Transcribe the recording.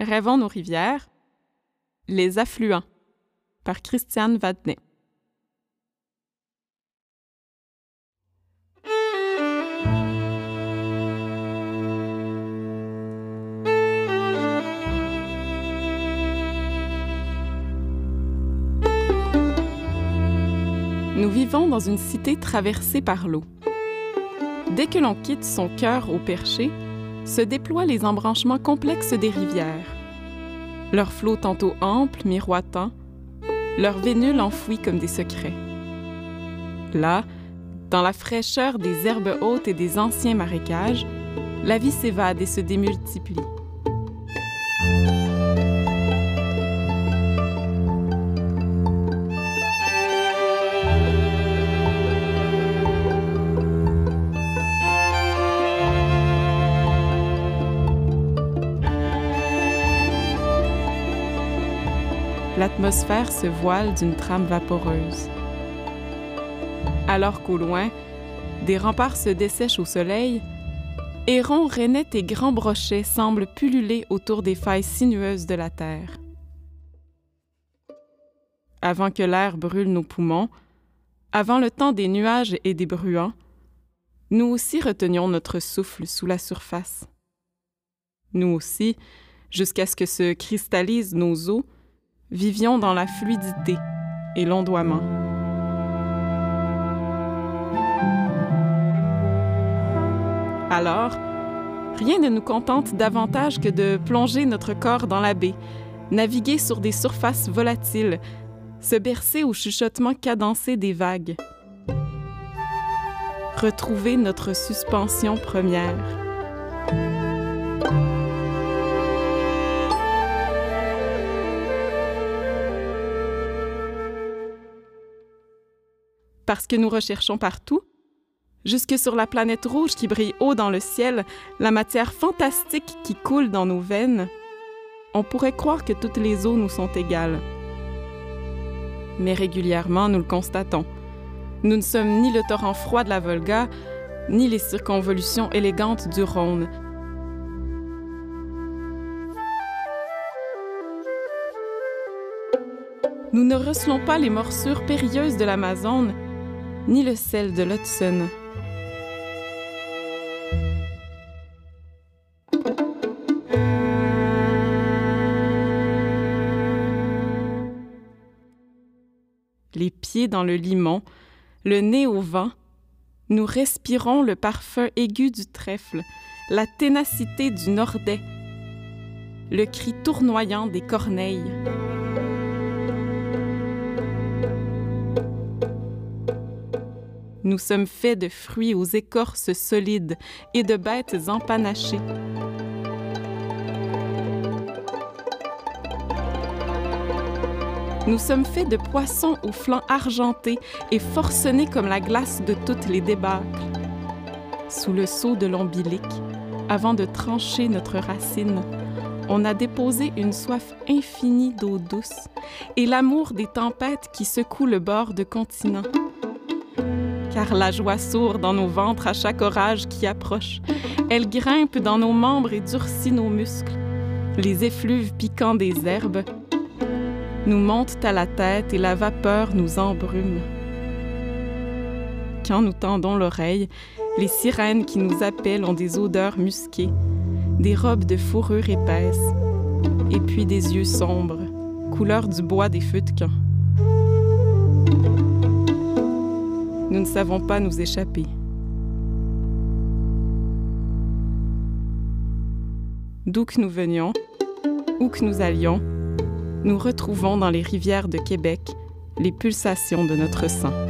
Rêvons nos rivières. Les affluents par Christiane Vadnet. Nous vivons dans une cité traversée par l'eau. Dès que l'on quitte son cœur au perché, se déploient les embranchements complexes des rivières. Leurs flots tantôt amples, miroitants, leurs vénules enfouies comme des secrets. Là, dans la fraîcheur des herbes hautes et des anciens marécages, la vie s'évade et se démultiplie. L'atmosphère se voile d'une trame vaporeuse. Alors qu'au loin, des remparts se dessèchent au soleil, hérons, rainettes et grands brochets semblent pulluler autour des failles sinueuses de la terre. Avant que l'air brûle nos poumons, avant le temps des nuages et des bruants, nous aussi retenions notre souffle sous la surface. Nous aussi, jusqu'à ce que se cristallisent nos os, vivions dans la fluidité et l'ondoiement. Alors, rien ne nous contente davantage que de plonger notre corps dans la baie, naviguer sur des surfaces volatiles, se bercer au chuchotement cadencé des vagues. Retrouver notre suspension première. Parce que nous recherchons partout, jusque sur la planète rouge qui brille haut dans le ciel, la matière fantastique qui coule dans nos veines, on pourrait croire que toutes les eaux nous sont égales. Mais régulièrement, nous le constatons. Nous ne sommes ni le torrent froid de la Volga, ni les circonvolutions élégantes du Rhône. Nous ne recelons pas les morsures périlleuses de l'Amazone, ni le sel de l'Hudson. Les pieds dans le limon, le nez au vent, nous respirons le parfum aigu du trèfle, la ténacité du nordais, le cri tournoyant des corneilles. Nous sommes faits de fruits aux écorces solides et de bêtes empanachées. Nous sommes faits de poissons aux flancs argentés et forcenés comme la glace de toutes les débâcles. Sous le sceau de l'ombilic, avant de trancher notre racine, on a déposé une soif infinie d'eau douce et l'amour des tempêtes qui secouent le bord de continent car la joie sourd dans nos ventres à chaque orage qui approche. Elle grimpe dans nos membres et durcit nos muscles. Les effluves piquants des herbes nous montent à la tête et la vapeur nous embrume. Quand nous tendons l'oreille, les sirènes qui nous appellent ont des odeurs musquées, des robes de fourrure épaisse, et puis des yeux sombres, couleur du bois des feux de camp. Nous ne savons pas nous échapper. D'où que nous venions, où que nous allions, nous retrouvons dans les rivières de Québec les pulsations de notre sang.